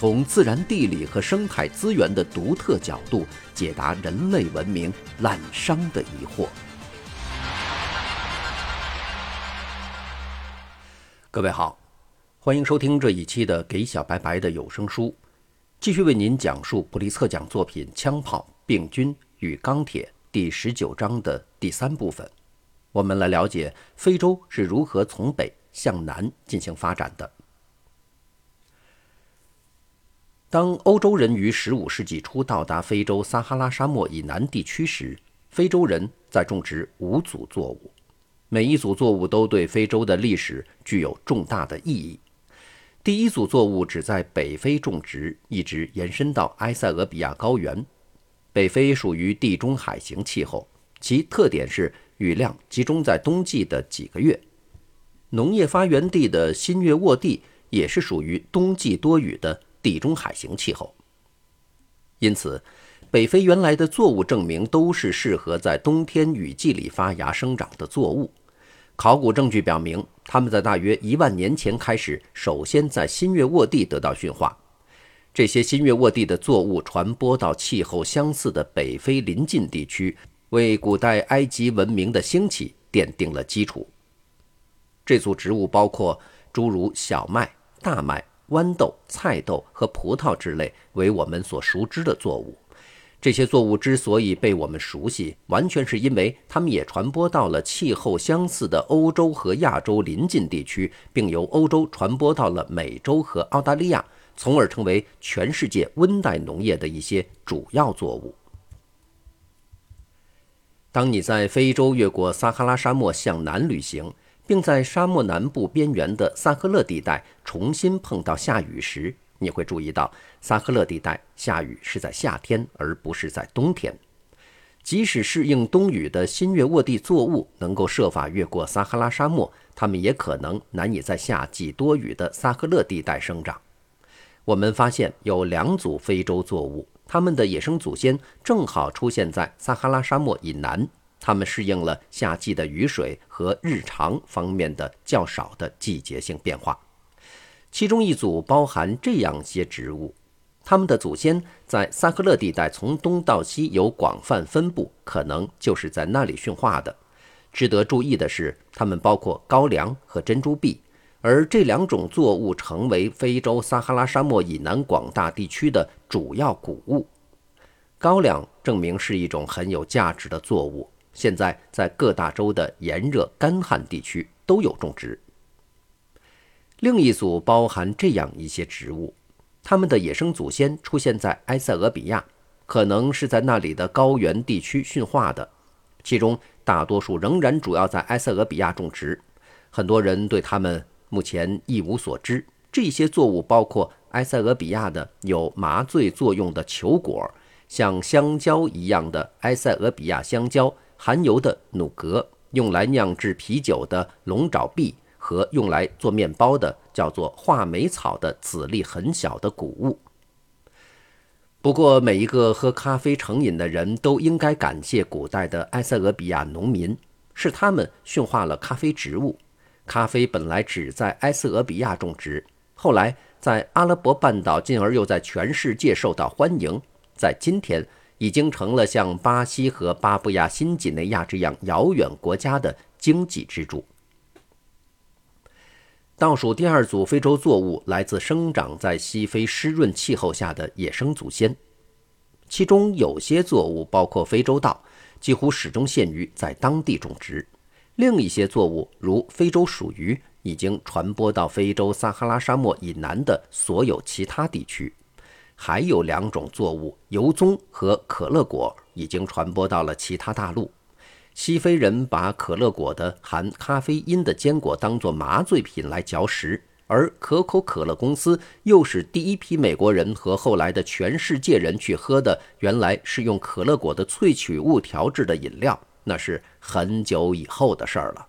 从自然地理和生态资源的独特角度解答人类文明滥觞的疑惑。各位好，欢迎收听这一期的《给小白白的有声书》，继续为您讲述普利策奖作品《枪炮、病菌与钢铁》第十九章的第三部分。我们来了解非洲是如何从北向南进行发展的。当欧洲人于15世纪初到达非洲撒哈拉沙漠以南地区时，非洲人在种植五组作物，每一组作物都对非洲的历史具有重大的意义。第一组作物只在北非种植，一直延伸到埃塞俄比亚高原。北非属于地中海型气候，其特点是雨量集中在冬季的几个月。农业发源地的新月沃地也是属于冬季多雨的。地中海型气候，因此，北非原来的作物证明都是适合在冬天雨季里发芽生长的作物。考古证据表明，他们在大约一万年前开始，首先在新月沃地得到驯化。这些新月沃地的作物传播到气候相似的北非邻近地区，为古代埃及文明的兴起奠定了基础。这组植物包括诸如小麦、大麦。豌豆、菜豆和葡萄之类为我们所熟知的作物。这些作物之所以被我们熟悉，完全是因为它们也传播到了气候相似的欧洲和亚洲邻近地区，并由欧洲传播到了美洲和澳大利亚，从而成为全世界温带农业的一些主要作物。当你在非洲越过撒哈拉沙漠向南旅行，并在沙漠南部边缘的萨赫勒地带重新碰到下雨时，你会注意到萨赫勒地带下雨是在夏天，而不是在冬天。即使适应冬雨的新月沃地作物能够设法越过撒哈拉沙漠，它们也可能难以在夏季多雨的萨赫勒地带生长。我们发现有两组非洲作物，它们的野生祖先正好出现在撒哈拉沙漠以南。它们适应了夏季的雨水和日常方面的较少的季节性变化。其中一组包含这样些植物，它们的祖先在萨克勒地带从东到西有广泛分布，可能就是在那里驯化的。值得注意的是，它们包括高粱和珍珠碧，而这两种作物成为非洲撒哈拉沙漠以南广大地区的主要谷物。高粱证明是一种很有价值的作物。现在在各大洲的炎热干旱地区都有种植。另一组包含这样一些植物，它们的野生祖先出现在埃塞俄比亚，可能是在那里的高原地区驯化的。其中大多数仍然主要在埃塞俄比亚种植，很多人对它们目前一无所知。这些作物包括埃塞俄比亚的有麻醉作用的球果，像香蕉一样的埃塞俄比亚香蕉。含油的努格，用来酿制啤酒的龙爪碧和用来做面包的叫做话梅草的籽粒很小的谷物。不过，每一个喝咖啡成瘾的人都应该感谢古代的埃塞俄比亚农民，是他们驯化了咖啡植物。咖啡本来只在埃塞俄比亚种植，后来在阿拉伯半岛，进而又在全世界受到欢迎。在今天。已经成了像巴西和巴布亚新几内亚这样遥远国家的经济支柱。倒数第二组非洲作物来自生长在西非湿润气候下的野生祖先，其中有些作物包括非洲稻，几乎始终限于在当地种植；另一些作物如非洲鼠鱼已经传播到非洲撒哈拉沙漠以南的所有其他地区。还有两种作物，油棕和可乐果，已经传播到了其他大陆。西非人把可乐果的含咖啡因的坚果当作麻醉品来嚼食，而可口可乐公司又是第一批美国人和后来的全世界人去喝的，原来是用可乐果的萃取物调制的饮料，那是很久以后的事儿了。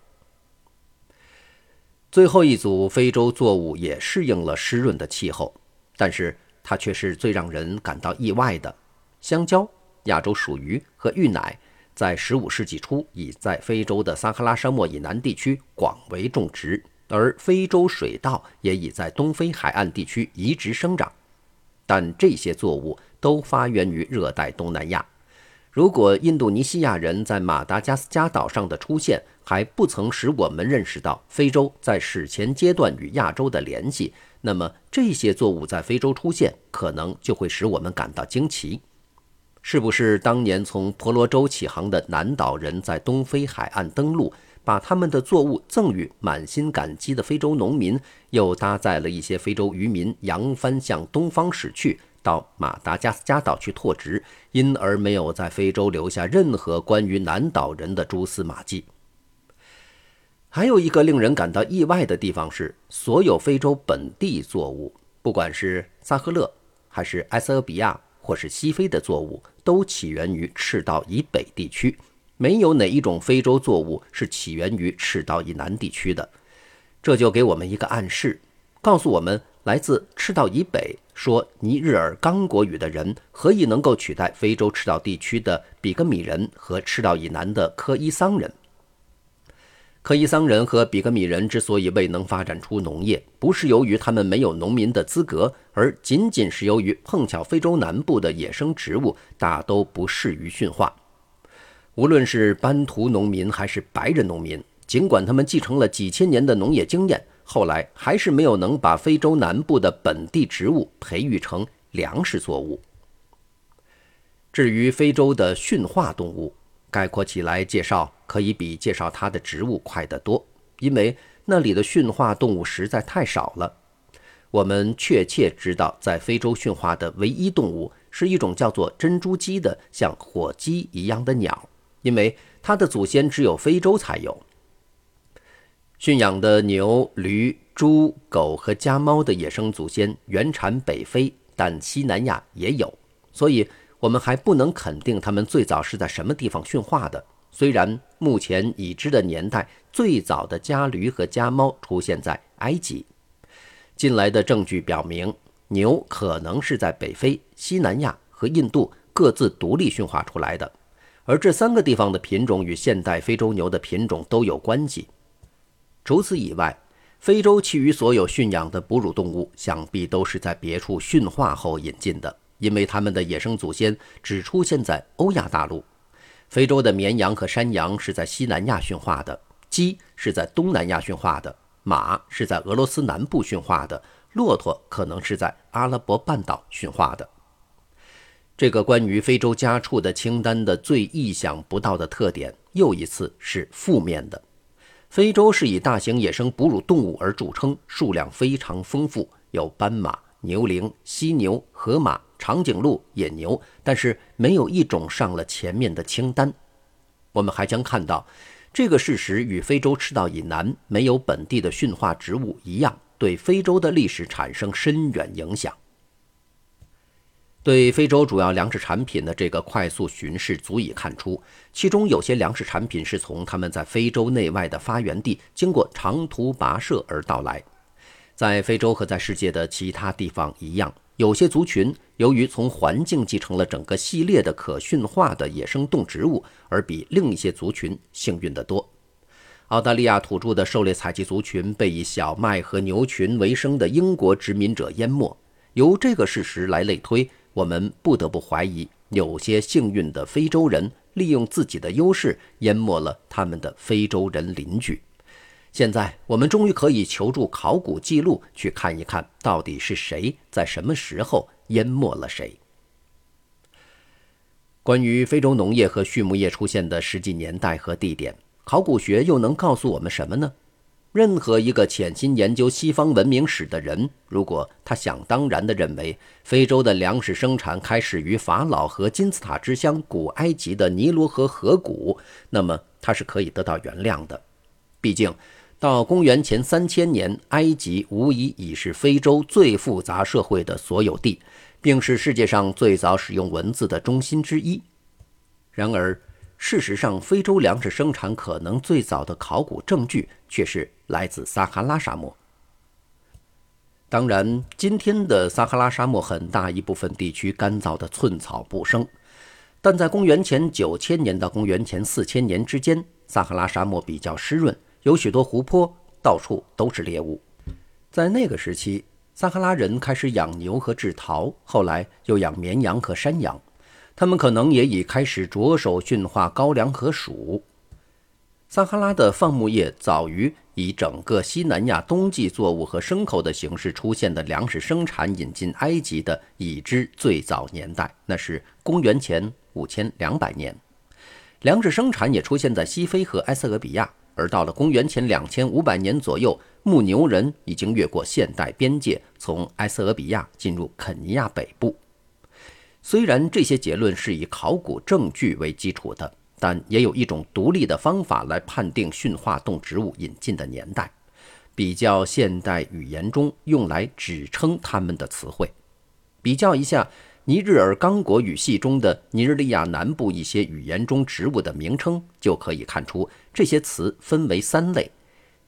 最后一组非洲作物也适应了湿润的气候，但是它却是最让人感到意外的。香蕉、亚洲鼠鱼和芋奶，在15世纪初已在非洲的撒哈拉沙漠以南地区广为种植。而非洲水稻也已在东非海岸地区移植生长，但这些作物都发源于热带东南亚。如果印度尼西亚人在马达加斯加岛上的出现还不曾使我们认识到非洲在史前阶段与亚洲的联系，那么这些作物在非洲出现可能就会使我们感到惊奇。是不是当年从婆罗洲起航的南岛人在东非海岸登陆？把他们的作物赠予满心感激的非洲农民，又搭载了一些非洲渔民扬帆向东方驶去，到马达加斯加岛去拓殖，因而没有在非洲留下任何关于南岛人的蛛丝马迹。还有一个令人感到意外的地方是，所有非洲本地作物，不管是萨赫勒，还是埃塞俄比亚，或是西非的作物，都起源于赤道以北地区。没有哪一种非洲作物是起源于赤道以南地区的，这就给我们一个暗示，告诉我们来自赤道以北说尼日尔刚果语的人何以能够取代非洲赤道地区的比格米人和赤道以南的科伊桑人。科伊桑人和比格米人之所以未能发展出农业，不是由于他们没有农民的资格，而仅仅是由于碰巧非洲南部的野生植物大都不适于驯化。无论是班图农民还是白人农民，尽管他们继承了几千年的农业经验，后来还是没有能把非洲南部的本地植物培育成粮食作物。至于非洲的驯化动物，概括起来介绍可以比介绍它的植物快得多，因为那里的驯化动物实在太少了。我们确切知道，在非洲驯化的唯一动物是一种叫做珍珠鸡的像火鸡一样的鸟。因为它的祖先只有非洲才有。驯养的牛、驴、猪、狗和家猫的野生祖先原产北非，但西南亚也有，所以我们还不能肯定它们最早是在什么地方驯化的。虽然目前已知的年代最早的家驴和家猫出现在埃及，近来的证据表明牛可能是在北非、西南亚和印度各自独立驯化出来的。而这三个地方的品种与现代非洲牛的品种都有关系。除此以外，非洲其余所有驯养的哺乳动物，想必都是在别处驯化后引进的，因为它们的野生祖先只出现在欧亚大陆。非洲的绵羊和山羊是在西南亚驯化的，鸡是在东南亚驯化的，马是在俄罗斯南部驯化的，骆驼可能是在阿拉伯半岛驯化的。这个关于非洲家畜的清单的最意想不到的特点，又一次是负面的。非洲是以大型野生哺乳动物而著称，数量非常丰富，有斑马、牛羚、犀牛、河马、长颈鹿、野牛，但是没有一种上了前面的清单。我们还将看到，这个事实与非洲赤道以南没有本地的驯化植物一样，对非洲的历史产生深远影响。对非洲主要粮食产品的这个快速巡视，足以看出，其中有些粮食产品是从他们在非洲内外的发源地经过长途跋涉而到来。在非洲和在世界的其他地方一样，有些族群由于从环境继承了整个系列的可驯化的野生动植物，而比另一些族群幸运得多。澳大利亚土著的狩猎采集族群被以小麦和牛群为生的英国殖民者淹没。由这个事实来类推。我们不得不怀疑，有些幸运的非洲人利用自己的优势淹没了他们的非洲人邻居。现在，我们终于可以求助考古记录，去看一看到底是谁在什么时候淹没了谁。关于非洲农业和畜牧业出现的实际年代和地点，考古学又能告诉我们什么呢？任何一个潜心研究西方文明史的人，如果他想当然地认为非洲的粮食生产开始于法老和金字塔之乡古埃及的尼罗河河谷，那么他是可以得到原谅的。毕竟，到公元前三千年，埃及无疑已是非洲最复杂社会的所有地，并是世界上最早使用文字的中心之一。然而，事实上，非洲粮食生产可能最早的考古证据却是来自撒哈拉沙漠。当然，今天的撒哈拉沙漠很大一部分地区干燥的寸草不生，但在公元前九千年到公元前四千年之间，撒哈拉沙漠比较湿润。有许多湖泊，到处都是猎物。在那个时期，撒哈拉人开始养牛和制陶，后来又养绵羊和山羊。他们可能也已开始着手驯化高粱和黍。撒哈拉的放牧业早于以整个西南亚冬季作物和牲口的形式出现的粮食生产引进埃及的已知最早年代，那是公元前五千两百年。粮食生产也出现在西非和埃塞俄比亚。而到了公元前两千五百年左右，牧牛人已经越过现代边界，从埃塞俄比亚进入肯尼亚北部。虽然这些结论是以考古证据为基础的，但也有一种独立的方法来判定驯化动植物引进的年代，比较现代语言中用来指称它们的词汇，比较一下。尼日尔刚果语系中的尼日利亚南部一些语言中植物的名称，就可以看出这些词分为三类。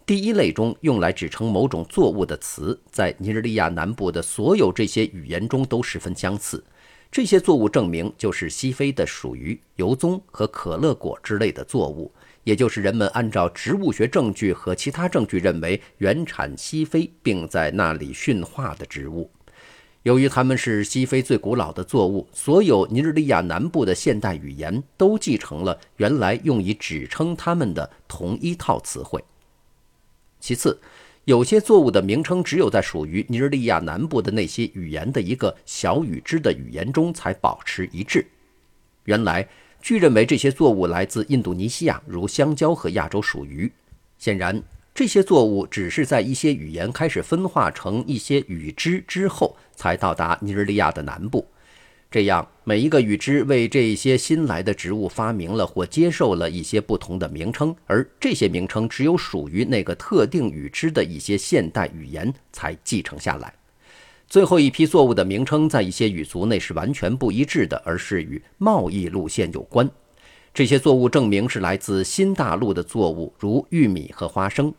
第一类中用来指称某种作物的词，在尼日利亚南部的所有这些语言中都十分相似。这些作物证明就是西非的属于油棕和可乐果之类的作物，也就是人们按照植物学证据和其他证据认为原产西非并在那里驯化的植物。由于它们是西非最古老的作物，所有尼日利亚南部的现代语言都继承了原来用以指称它们的同一套词汇。其次，有些作物的名称只有在属于尼日利亚南部的那些语言的一个小语支的语言中才保持一致。原来，据认为这些作物来自印度尼西亚，如香蕉和亚洲鼠鱼。显然。这些作物只是在一些语言开始分化成一些语支之后，才到达尼日利亚的南部。这样，每一个语支为这些新来的植物发明了或接受了一些不同的名称，而这些名称只有属于那个特定语支的一些现代语言才继承下来。最后一批作物的名称在一些语族内是完全不一致的，而是与贸易路线有关。这些作物证明是来自新大陆的作物，如玉米和花生。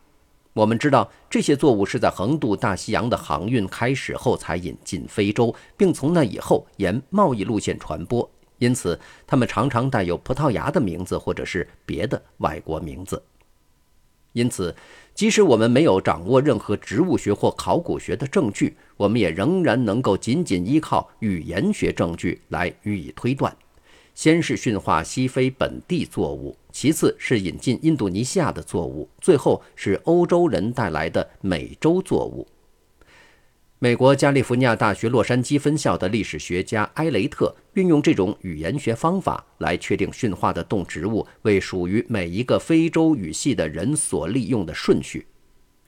我们知道，这些作物是在横渡大西洋的航运开始后才引进非洲，并从那以后沿贸易路线传播，因此它们常常带有葡萄牙的名字或者是别的外国名字。因此，即使我们没有掌握任何植物学或考古学的证据，我们也仍然能够仅仅依靠语言学证据来予以推断。先是驯化西非本地作物，其次是引进印度尼西亚的作物，最后是欧洲人带来的美洲作物。美国加利福尼亚大学洛杉矶分校的历史学家埃雷特运用这种语言学方法来确定驯化的动植物为属于每一个非洲语系的人所利用的顺序。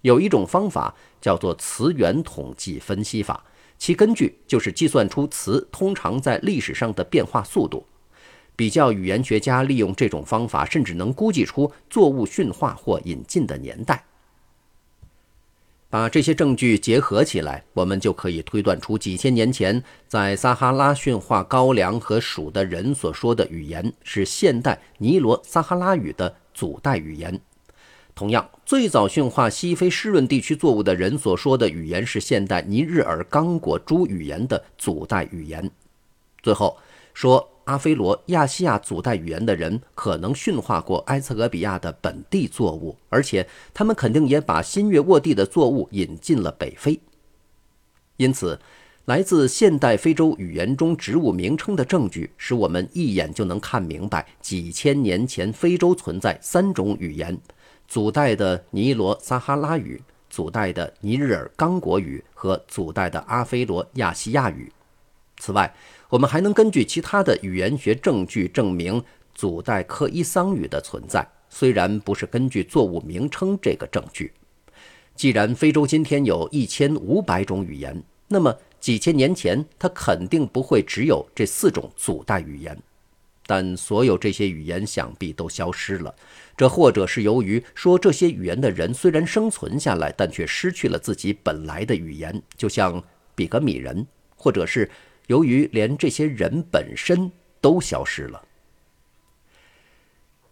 有一种方法叫做词源统计分析法，其根据就是计算出词通常在历史上的变化速度。比较语言学家利用这种方法，甚至能估计出作物驯化或引进的年代。把这些证据结合起来，我们就可以推断出几千年前在撒哈拉驯化高粱和黍的人所说的语言是现代尼罗撒哈拉语的祖代语言。同样，最早驯化西非湿润地区作物的人所说的语言是现代尼日尔刚果猪语言的祖代语言。最后说。阿非罗亚细亚祖代语言的人可能驯化过埃塞俄比亚的本地作物，而且他们肯定也把新月沃地的作物引进了北非。因此，来自现代非洲语言中植物名称的证据，使我们一眼就能看明白，几千年前非洲存在三种语言：祖代的尼罗撒哈拉语、祖代的尼日尔刚果语和祖代的阿非罗亚细亚语。此外，我们还能根据其他的语言学证据证明祖代克伊桑语的存在，虽然不是根据作物名称这个证据。既然非洲今天有一千五百种语言，那么几千年前它肯定不会只有这四种祖代语言。但所有这些语言想必都消失了。这或者是由于说这些语言的人虽然生存下来，但却失去了自己本来的语言，就像比格米人；或者是由于连这些人本身都消失了。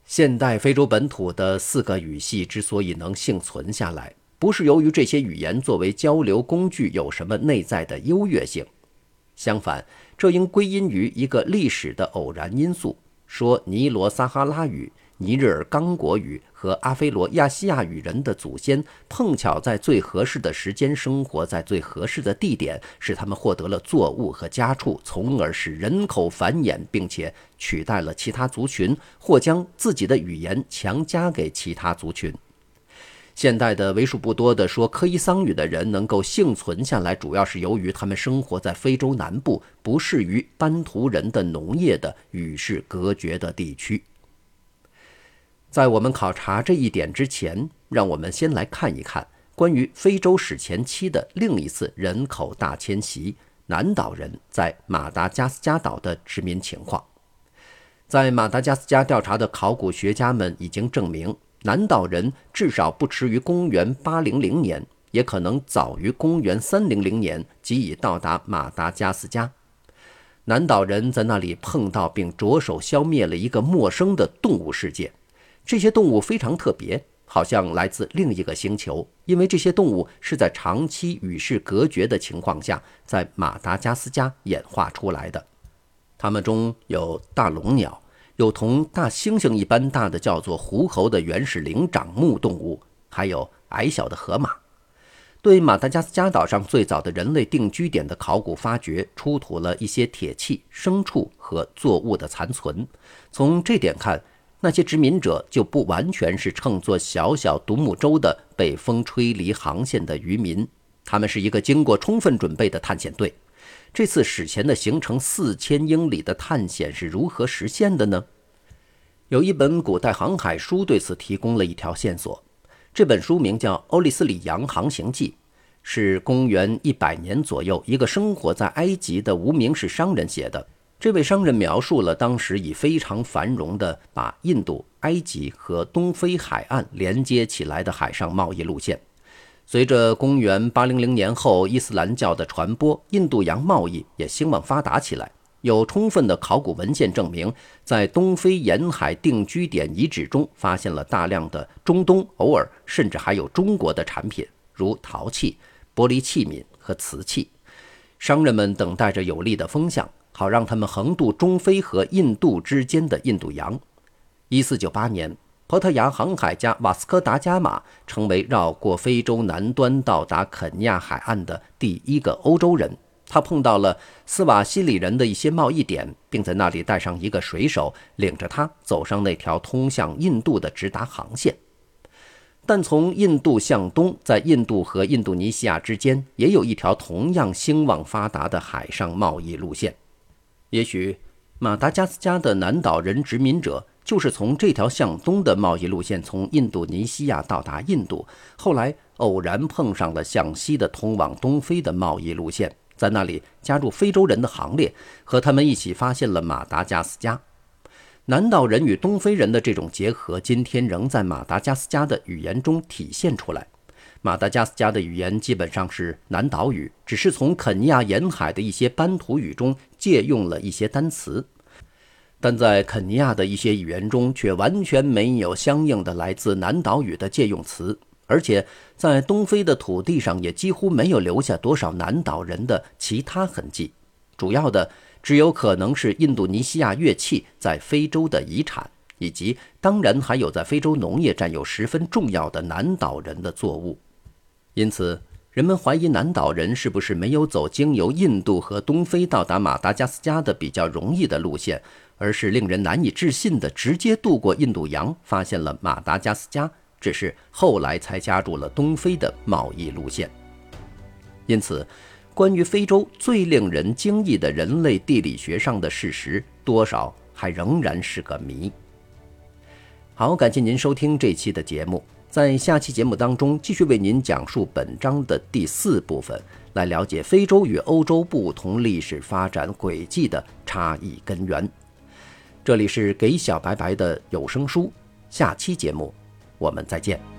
现代非洲本土的四个语系之所以能幸存下来，不是由于这些语言作为交流工具有什么内在的优越性，相反，这应归因于一个历史的偶然因素。说尼罗撒哈拉语。尼日尔刚果语和阿非罗亚细亚语人的祖先碰巧在最合适的时间生活在最合适的地点，使他们获得了作物和家畜，从而使人口繁衍，并且取代了其他族群，或将自己的语言强加给其他族群。现代的为数不多的说科伊桑语的人能够幸存下来，主要是由于他们生活在非洲南部不适于班图人的农业的与世隔绝的地区。在我们考察这一点之前，让我们先来看一看关于非洲史前期的另一次人口大迁徙——南岛人在马达加斯加岛的殖民情况。在马达加斯加调查的考古学家们已经证明，南岛人至少不迟于公元800年，也可能早于公元300年即已到达马达加斯加。南岛人在那里碰到并着手消灭了一个陌生的动物世界。这些动物非常特别，好像来自另一个星球，因为这些动物是在长期与世隔绝的情况下，在马达加斯加演化出来的。它们中有大龙鸟，有同大猩猩一般大的叫做狐猴的原始灵长目动物，还有矮小的河马。对马达加斯加岛上最早的人类定居点的考古发掘，出土了一些铁器、牲畜和作物的残存。从这点看，那些殖民者就不完全是乘坐小小独木舟的被风吹离航线的渔民，他们是一个经过充分准备的探险队。这次史前的行程四千英里的探险是如何实现的呢？有一本古代航海书对此提供了一条线索。这本书名叫《欧利斯里扬航行记》，是公元一百年左右一个生活在埃及的无名氏商人写的。这位商人描述了当时以非常繁荣的把印度、埃及和东非海岸连接起来的海上贸易路线。随着公元800年后伊斯兰教的传播，印度洋贸易也兴旺发达起来。有充分的考古文献证明，在东非沿海定居点遗址中发现了大量的中东、偶尔甚至还有中国的产品，如陶器、玻璃器皿和瓷器。商人们等待着有利的风向。好让他们横渡中非和印度之间的印度洋。一四九八年，葡萄牙航海家瓦斯科·达伽马成为绕过非洲南端到达肯尼亚海岸的第一个欧洲人。他碰到了斯瓦西里人的一些贸易点，并在那里带上一个水手，领着他走上那条通向印度的直达航线。但从印度向东，在印度和印度尼西亚之间，也有一条同样兴旺发达的海上贸易路线。也许，马达加斯加的南岛人殖民者就是从这条向东的贸易路线，从印度尼西亚到达印度，后来偶然碰上了向西的通往东非的贸易路线，在那里加入非洲人的行列，和他们一起发现了马达加斯加。南岛人与东非人的这种结合，今天仍在马达加斯加的语言中体现出来。马达加斯加的语言基本上是南岛语，只是从肯尼亚沿海的一些班图语中借用了一些单词，但在肯尼亚的一些语言中却完全没有相应的来自南岛语的借用词，而且在东非的土地上也几乎没有留下多少南岛人的其他痕迹。主要的只有可能是印度尼西亚乐器在非洲的遗产，以及当然还有在非洲农业占有十分重要的南岛人的作物。因此，人们怀疑南岛人是不是没有走经由印度和东非到达马达加斯加的比较容易的路线，而是令人难以置信的直接渡过印度洋，发现了马达加斯加，只是后来才加入了东非的贸易路线。因此，关于非洲最令人惊异的人类地理学上的事实，多少还仍然是个谜。好，感谢您收听这期的节目。在下期节目当中，继续为您讲述本章的第四部分，来了解非洲与欧洲不同历史发展轨迹的差异根源。这里是给小白白的有声书，下期节目我们再见。